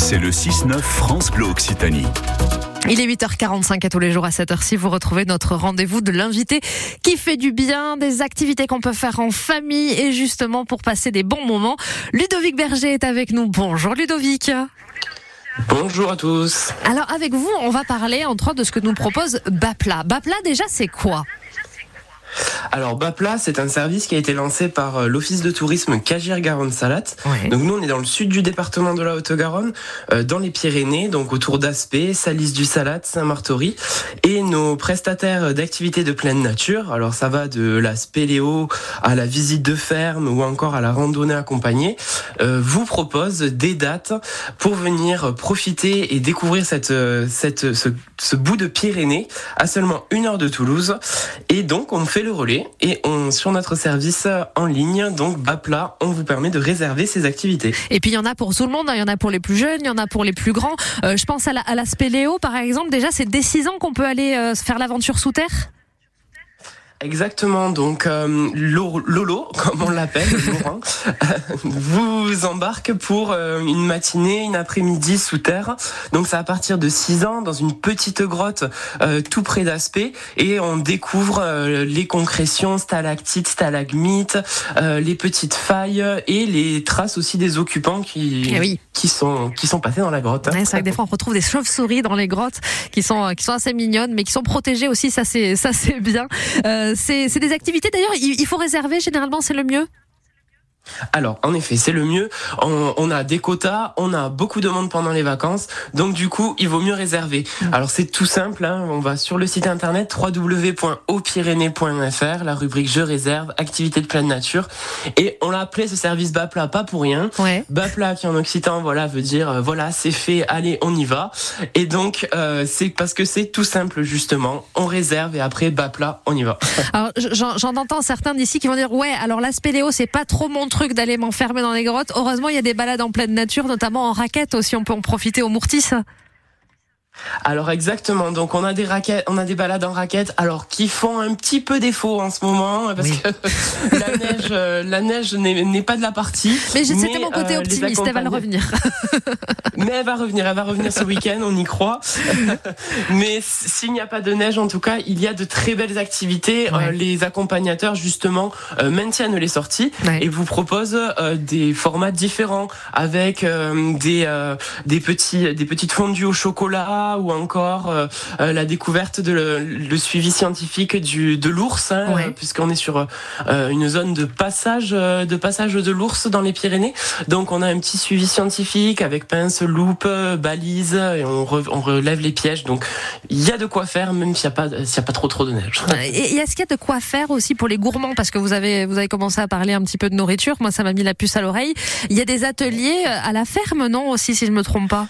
C'est le 6-9 France Bleu Occitanie. Il est 8h45 à tous les jours à cette heure-ci. Vous retrouvez notre rendez-vous de l'invité qui fait du bien, des activités qu'on peut faire en famille et justement pour passer des bons moments. Ludovic Berger est avec nous. Bonjour Ludovic. Bonjour à tous. Alors avec vous, on va parler entre autres de ce que nous propose Bapla. Bapla déjà c'est quoi? Alors Bapla, c'est un service qui a été lancé par euh, l'Office de tourisme Cagir-Garonne-Salat. Donc nous, on est dans le sud du département de la Haute-Garonne, euh, dans les Pyrénées, donc autour d'Aspet, Salis du Salat, Saint-Martory. Et nos prestataires d'activités de pleine nature, alors ça va de la spéléo à la visite de ferme ou encore à la randonnée accompagnée, euh, vous proposent des dates pour venir profiter et découvrir cette, cette, ce, ce bout de Pyrénées à seulement une heure de Toulouse. Et donc, on fait le relais et on, sur notre service en ligne, donc Bapla, on vous permet de réserver ces activités. Et puis il y en a pour tout le monde, hein. il y en a pour les plus jeunes, il y en a pour les plus grands. Euh, je pense à la, à la spéléo par exemple, déjà c'est dès 6 ans qu'on peut aller euh, faire l'aventure sous terre? Exactement, donc euh, Lolo, comme on l'appelle, vous embarque pour euh, une matinée, une après-midi sous terre. Donc c'est à partir de 6 ans dans une petite grotte euh, tout près d'Aspect et on découvre les concrétions, stalactites, stalagmites, les petites failles et les traces aussi des occupants qui eh qui sont qui sont passés dans la grotte. c'est vrai que des fois on retrouve des chauves-souris dans les grottes qui sont qui sont assez mignonnes mais qui sont protégées aussi, ça c'est ça c'est bien. Euh, c'est des activités d'ailleurs, il faut réserver généralement, c'est le mieux? Alors, en effet, c'est le mieux. On, a des quotas, on a beaucoup de monde pendant les vacances, donc du coup, il vaut mieux réserver. Mm. Alors, c'est tout simple. Hein. on va sur le site internet www.opyrénées.fr, la rubrique Je réserve, activité de pleine nature, et on l'a appelé ce service Bapla pas pour rien. Bapla qui en occitan, voilà, veut dire euh, voilà, c'est fait, allez, on y va. Et donc, euh, c'est parce que c'est tout simple justement. On réserve et après Bapla, on y va. Alors, j'en entends certains d'ici qui vont dire ouais, alors l'aspect Léo, c'est pas trop mon truc d'aller m'enfermer dans les grottes. Heureusement, il y a des balades en pleine nature, notamment en raquette aussi. On peut en profiter au Mourtis. Alors exactement. Donc on a des raquettes, on a des balades en raquettes, alors qui font un petit peu défaut en ce moment parce que la neige, euh, la neige n'est pas de la partie. Mais c'était mon côté euh, optimiste. Elle va revenir. mais elle va revenir. Elle va revenir ce week-end. On y croit. mais s'il n'y a pas de neige, en tout cas, il y a de très belles activités. Euh, les accompagnateurs justement maintiennent les sorties et vous proposent des formats différents avec des des petits des petites fondues au chocolat ou encore euh, euh, la découverte de le, suivi scientifique du de l'ours, hein, puisqu'on est sur euh, une zone de passage de passage de l'ours dans les Pyrénées. Donc on a un petit suivi scientifique avec pince, loupe, balise et on, on relève les pièges. Donc il y a de quoi faire même s'il n'y a pas s'il y a pas trop trop de neige. Et est-ce qu'il y a de quoi faire aussi pour les gourmands? Parce que vous avez vous avez commencé à parler un petit peu de nourriture. Moi ça m'a mis la puce à l'oreille. Il y a des ateliers à la ferme non aussi si je me trompe pas?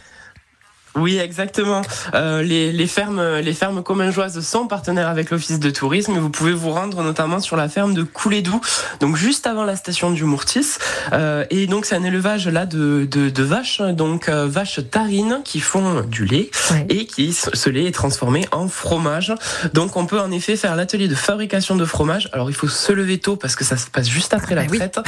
Oui, exactement. Euh, les, les, fermes, les fermes commingeoises sont partenaires avec l'office de tourisme vous pouvez vous rendre notamment sur la ferme de Coulédou, donc juste avant la station du Mourtis. Euh, et donc c'est un élevage là de, de, de vaches, donc euh, vaches tarines qui font du lait et qui ce lait est transformé en fromage. Donc on peut en effet faire l'atelier de fabrication de fromage. Alors il faut se lever tôt parce que ça se passe juste après la bah traite,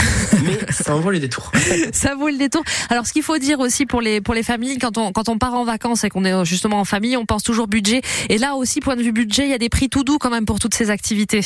mais ça en vaut le détour. ça vaut le détour. Alors ce qu'il faut dire aussi pour les pour les familles quand on quand on part en vacances et qu'on est justement en famille, on pense toujours budget. Et là aussi, point de vue budget, il y a des prix tout doux quand même pour toutes ces activités.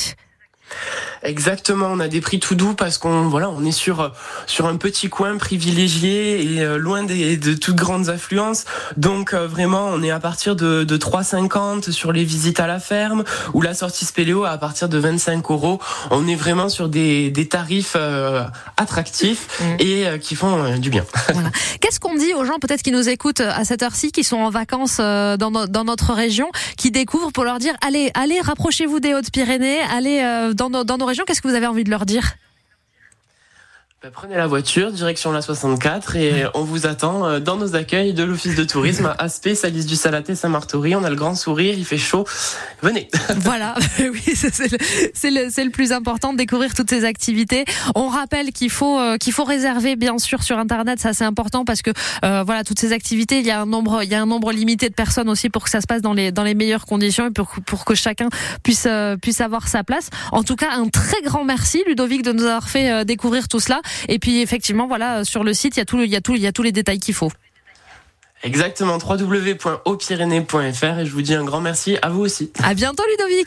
Exactement, on a des prix tout doux parce qu'on voilà, on est sur sur un petit coin privilégié et euh, loin des, de toutes grandes affluences. Donc euh, vraiment, on est à partir de, de 3,50 sur les visites à la ferme ou la sortie spéléo à partir de 25 euros. On est vraiment sur des, des tarifs euh, attractifs mmh. et qui font du bien. Voilà. Qu'est-ce qu'on dit aux gens peut-être qui nous écoutent à cette heure-ci, qui sont en vacances dans, dans notre région, qui découvrent pour leur dire allez allez rapprochez-vous des Hautes-Pyrénées, allez dans dans nos régions, qu'est-ce que vous avez envie de leur dire? Prenez la voiture, direction la 64 et on vous attend euh, dans nos accueils de l'office de tourisme à Aspect, Salis du Salaté, Saint-Martory. On a le grand sourire, il fait chaud. Venez. Voilà, oui, c'est le, le, le, plus important de découvrir toutes ces activités. On rappelle qu'il faut euh, qu'il faut réserver bien sûr sur internet, ça c'est important parce que euh, voilà toutes ces activités, il y a un nombre il y a un nombre limité de personnes aussi pour que ça se passe dans les dans les meilleures conditions et pour pour que chacun puisse puisse avoir sa place. En tout cas, un très grand merci Ludovic de nous avoir fait découvrir tout cela. Et puis effectivement, voilà, sur le site, il y a y y a tous les détails qu'il faut. Exactement, www.aupyrénées.fr et je vous dis un grand merci à vous aussi. À bientôt Ludovic.